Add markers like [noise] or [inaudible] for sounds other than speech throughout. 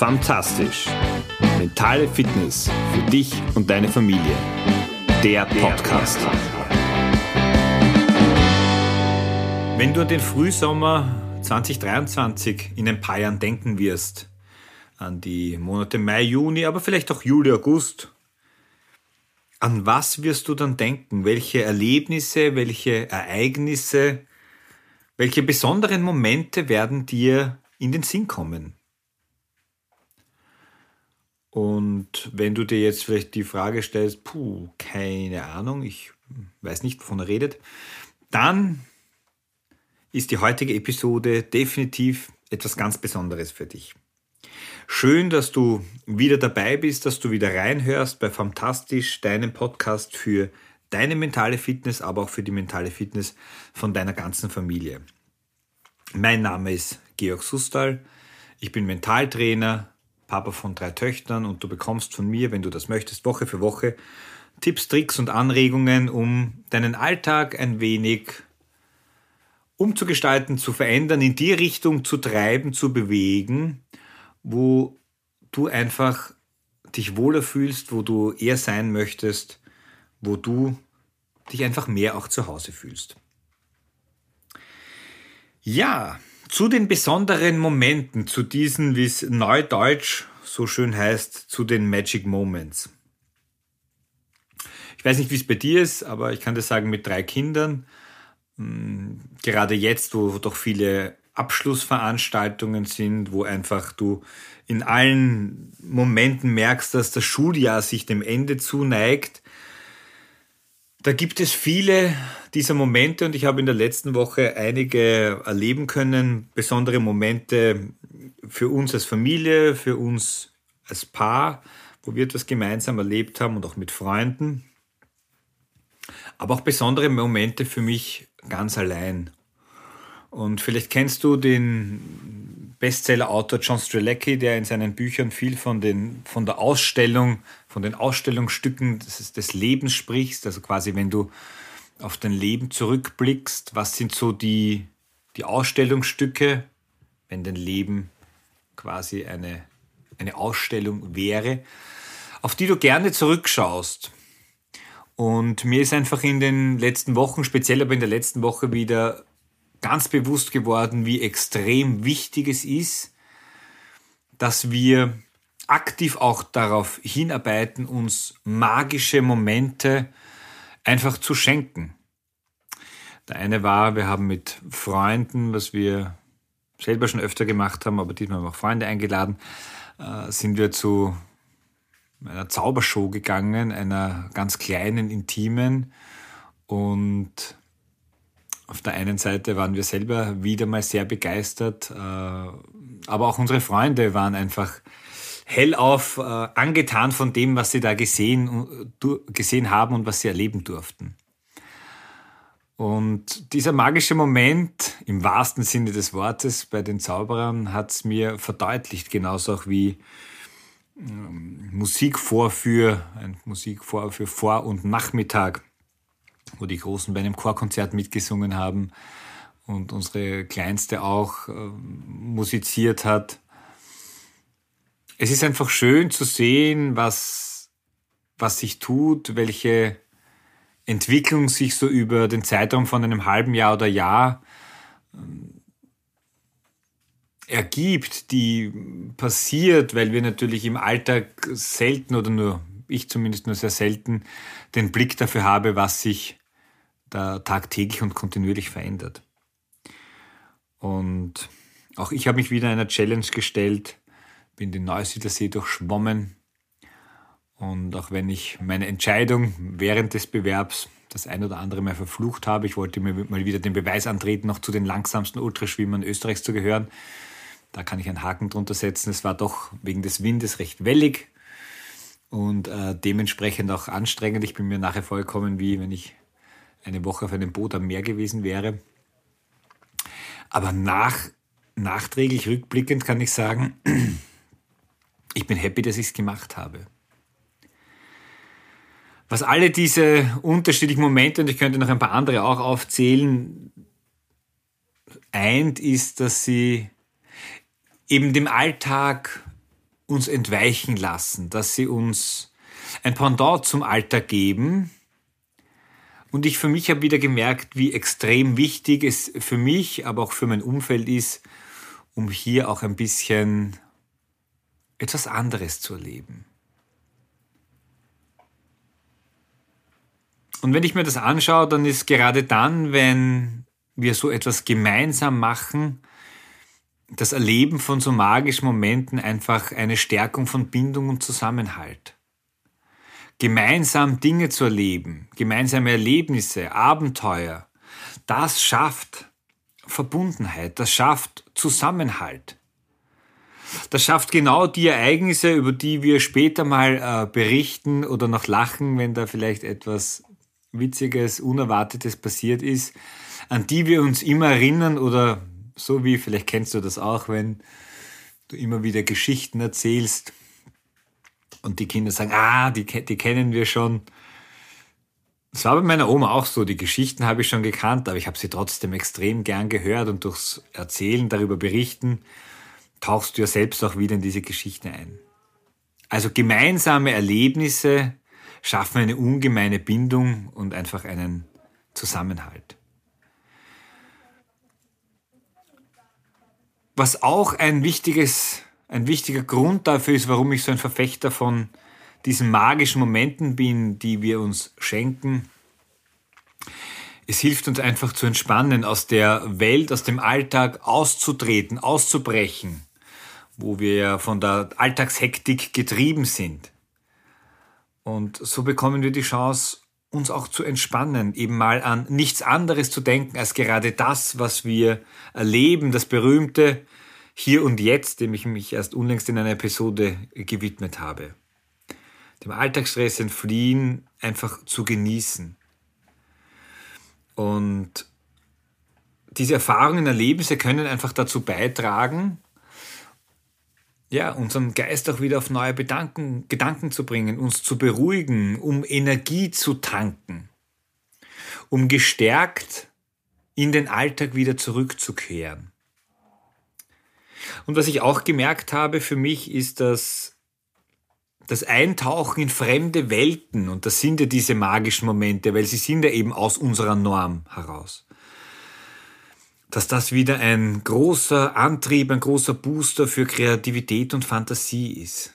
Fantastisch. Mentale Fitness für dich und deine Familie. Der Podcast. Wenn du an den Frühsommer 2023 in ein paar Jahren denken wirst, an die Monate Mai, Juni, aber vielleicht auch Juli, August, an was wirst du dann denken? Welche Erlebnisse, welche Ereignisse, welche besonderen Momente werden dir in den Sinn kommen? Und wenn du dir jetzt vielleicht die Frage stellst, puh, keine Ahnung, ich weiß nicht, wovon er redet, dann ist die heutige Episode definitiv etwas ganz Besonderes für dich. Schön, dass du wieder dabei bist, dass du wieder reinhörst bei Fantastisch, deinem Podcast für deine mentale Fitness, aber auch für die mentale Fitness von deiner ganzen Familie. Mein Name ist Georg Sustal. Ich bin Mentaltrainer, Papa von drei Töchtern und du bekommst von mir, wenn du das möchtest, Woche für Woche Tipps, Tricks und Anregungen, um deinen Alltag ein wenig umzugestalten, zu verändern, in die Richtung zu treiben, zu bewegen, wo du einfach dich wohler fühlst, wo du eher sein möchtest, wo du dich einfach mehr auch zu Hause fühlst. Ja, zu den besonderen Momenten, zu diesen, wie es neudeutsch so schön heißt, zu den Magic Moments. Ich weiß nicht, wie es bei dir ist, aber ich kann dir sagen, mit drei Kindern, hm, gerade jetzt, wo doch viele Abschlussveranstaltungen sind, wo einfach du in allen Momenten merkst, dass das Schuljahr sich dem Ende zuneigt, da gibt es viele dieser Momente und ich habe in der letzten Woche einige erleben können, besondere Momente für uns als Familie, für uns als Paar, wo wir etwas gemeinsam erlebt haben und auch mit Freunden. Aber auch besondere Momente für mich ganz allein. Und vielleicht kennst du den Bestseller-Autor John Strzelecki, der in seinen Büchern viel von, den, von der Ausstellung, von den Ausstellungsstücken des, des Lebens sprichst. Also quasi, wenn du auf dein Leben zurückblickst, was sind so die, die Ausstellungsstücke, wenn dein Leben quasi eine, eine Ausstellung wäre, auf die du gerne zurückschaust. Und mir ist einfach in den letzten Wochen, speziell aber in der letzten Woche wieder ganz bewusst geworden, wie extrem wichtig es ist, dass wir aktiv auch darauf hinarbeiten, uns magische Momente einfach zu schenken. Der eine war, wir haben mit Freunden, was wir selber schon öfter gemacht haben, aber diesmal haben wir auch Freunde eingeladen, äh, sind wir zu einer Zaubershow gegangen, einer ganz kleinen, intimen und auf der einen Seite waren wir selber wieder mal sehr begeistert, äh, aber auch unsere Freunde waren einfach hellauf äh, angetan von dem, was sie da gesehen, gesehen haben und was sie erleben durften. Und dieser magische Moment, im wahrsten Sinne des Wortes, bei den Zauberern hat es mir verdeutlicht, genauso auch wie ähm, Musikvorführ, ein Musikvorführ Vor- und Nachmittag wo die Großen bei einem Chorkonzert mitgesungen haben und unsere Kleinste auch äh, musiziert hat. Es ist einfach schön zu sehen, was, was sich tut, welche Entwicklung sich so über den Zeitraum von einem halben Jahr oder Jahr äh, ergibt, die passiert, weil wir natürlich im Alltag selten oder nur ich zumindest nur sehr selten den Blick dafür habe, was sich tagtäglich und kontinuierlich verändert. Und auch ich habe mich wieder einer Challenge gestellt, bin den Neusiedlersee durchschwommen. Und auch wenn ich meine Entscheidung während des Bewerbs das ein oder andere Mal verflucht habe, ich wollte mir mal wieder den Beweis antreten, noch zu den langsamsten Ultraschwimmern Österreichs zu gehören. Da kann ich einen Haken drunter setzen. Es war doch wegen des Windes recht wellig und äh, dementsprechend auch anstrengend. Ich bin mir nachher vollkommen wie wenn ich eine Woche auf einem Boot am Meer gewesen wäre. Aber nach, nachträglich rückblickend kann ich sagen, [clears throat] ich bin happy, dass ich es gemacht habe. Was alle diese unterschiedlichen Momente, und ich könnte noch ein paar andere auch aufzählen, eint, ist, dass sie eben dem Alltag uns entweichen lassen, dass sie uns ein Pendant zum Alltag geben. Und ich für mich habe wieder gemerkt, wie extrem wichtig es für mich, aber auch für mein Umfeld ist, um hier auch ein bisschen etwas anderes zu erleben. Und wenn ich mir das anschaue, dann ist gerade dann, wenn wir so etwas gemeinsam machen, das Erleben von so magischen Momenten einfach eine Stärkung von Bindung und Zusammenhalt. Gemeinsam Dinge zu erleben, gemeinsame Erlebnisse, Abenteuer, das schafft Verbundenheit, das schafft Zusammenhalt. Das schafft genau die Ereignisse, über die wir später mal äh, berichten oder noch lachen, wenn da vielleicht etwas Witziges, Unerwartetes passiert ist, an die wir uns immer erinnern oder so wie, vielleicht kennst du das auch, wenn du immer wieder Geschichten erzählst und die Kinder sagen, ah, die, die kennen wir schon. Es war bei meiner Oma auch so, die Geschichten habe ich schon gekannt, aber ich habe sie trotzdem extrem gern gehört und durchs Erzählen, darüber berichten, tauchst du ja selbst auch wieder in diese Geschichten ein. Also gemeinsame Erlebnisse schaffen eine ungemeine Bindung und einfach einen Zusammenhalt. Was auch ein wichtiges, ein wichtiger Grund dafür ist, warum ich so ein Verfechter von diesen magischen Momenten bin, die wir uns schenken. Es hilft uns einfach zu entspannen, aus der Welt, aus dem Alltag auszutreten, auszubrechen, wo wir ja von der Alltagshektik getrieben sind. Und so bekommen wir die Chance, uns auch zu entspannen, eben mal an nichts anderes zu denken als gerade das, was wir erleben, das berühmte Hier und Jetzt, dem ich mich erst unlängst in einer Episode gewidmet habe. Dem Alltagsstress entfliehen, einfach zu genießen. Und diese Erfahrungen, Erlebnisse können einfach dazu beitragen, ja, unseren Geist auch wieder auf neue Bedanken, Gedanken zu bringen, uns zu beruhigen, um Energie zu tanken, um gestärkt in den Alltag wieder zurückzukehren. Und was ich auch gemerkt habe für mich ist, dass das Eintauchen in fremde Welten, und das sind ja diese magischen Momente, weil sie sind ja eben aus unserer Norm heraus dass das wieder ein großer Antrieb, ein großer Booster für Kreativität und Fantasie ist.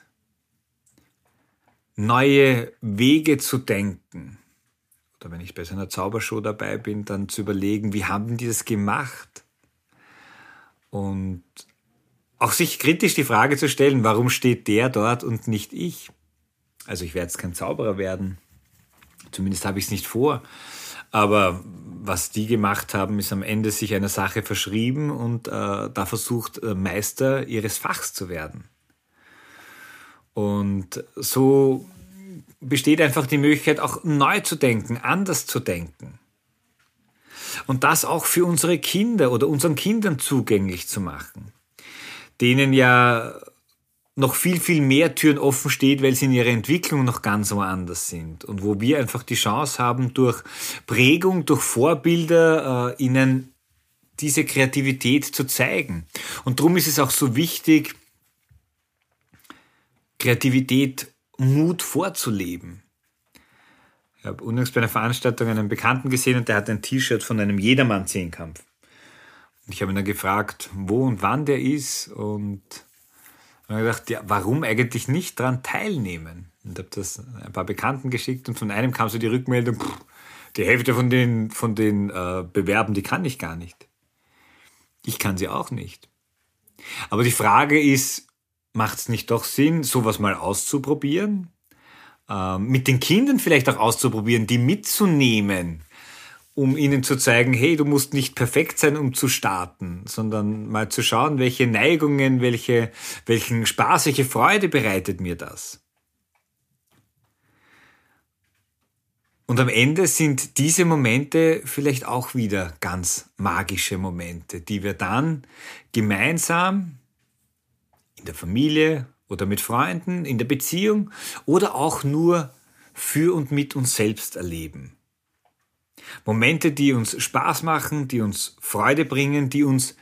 Neue Wege zu denken. Oder wenn ich bei so einer Zaubershow dabei bin, dann zu überlegen, wie haben die das gemacht? Und auch sich kritisch die Frage zu stellen, warum steht der dort und nicht ich? Also ich werde jetzt kein Zauberer werden. Zumindest habe ich es nicht vor. Aber was die gemacht haben, ist am Ende sich einer Sache verschrieben und äh, da versucht, äh, Meister ihres Fachs zu werden. Und so besteht einfach die Möglichkeit, auch neu zu denken, anders zu denken. Und das auch für unsere Kinder oder unseren Kindern zugänglich zu machen, denen ja noch viel, viel mehr Türen offen steht, weil sie in ihrer Entwicklung noch ganz woanders sind. Und wo wir einfach die Chance haben, durch Prägung, durch Vorbilder äh, ihnen diese Kreativität zu zeigen. Und darum ist es auch so wichtig, Kreativität, Mut vorzuleben. Ich habe unlängst bei einer Veranstaltung einen Bekannten gesehen und der hat ein T-Shirt von einem Jedermann-Zehnkampf. Ich habe ihn dann gefragt, wo und wann der ist und und habe gedacht, ja, warum eigentlich nicht daran teilnehmen? Und habe das ein paar Bekannten geschickt und von einem kam so die Rückmeldung, pff, die Hälfte von den, von den äh, Bewerben, die kann ich gar nicht. Ich kann sie auch nicht. Aber die Frage ist, macht es nicht doch Sinn, sowas mal auszuprobieren? Ähm, mit den Kindern vielleicht auch auszuprobieren, die mitzunehmen um ihnen zu zeigen, hey, du musst nicht perfekt sein, um zu starten, sondern mal zu schauen, welche Neigungen, welche, welchen Spaß, welche Freude bereitet mir das. Und am Ende sind diese Momente vielleicht auch wieder ganz magische Momente, die wir dann gemeinsam in der Familie oder mit Freunden, in der Beziehung oder auch nur für und mit uns selbst erleben. Momente, die uns Spaß machen, die uns Freude bringen, die uns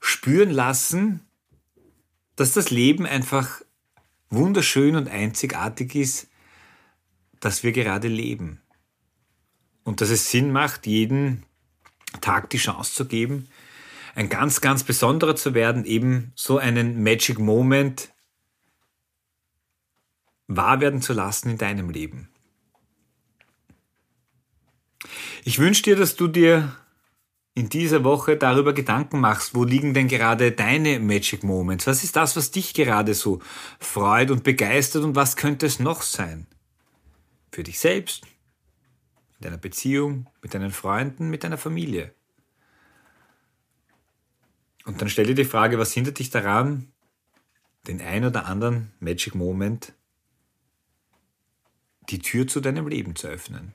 spüren lassen, dass das Leben einfach wunderschön und einzigartig ist, dass wir gerade leben. Und dass es Sinn macht, jeden Tag die Chance zu geben, ein ganz, ganz besonderer zu werden, eben so einen Magic Moment wahr werden zu lassen in deinem Leben. Ich wünsche dir, dass du dir in dieser Woche darüber Gedanken machst, wo liegen denn gerade deine Magic Moments? Was ist das, was dich gerade so freut und begeistert und was könnte es noch sein? Für dich selbst, in deiner Beziehung, mit deinen Freunden, mit deiner Familie. Und dann stell dir die Frage, was hindert dich daran, den ein oder anderen Magic Moment, die Tür zu deinem Leben zu öffnen.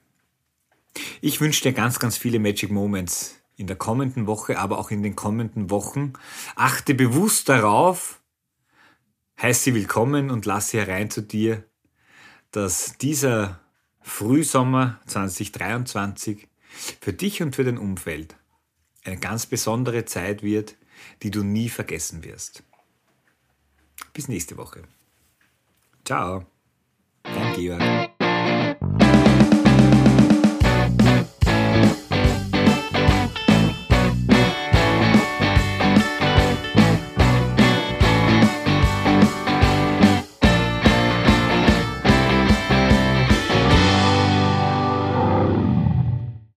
Ich wünsche dir ganz, ganz viele Magic Moments in der kommenden Woche, aber auch in den kommenden Wochen. Achte bewusst darauf, heiß sie willkommen und lass sie herein zu dir, dass dieser Frühsommer 2023 für dich und für dein Umfeld eine ganz besondere Zeit wird, die du nie vergessen wirst. Bis nächste Woche. Ciao, dein Georg.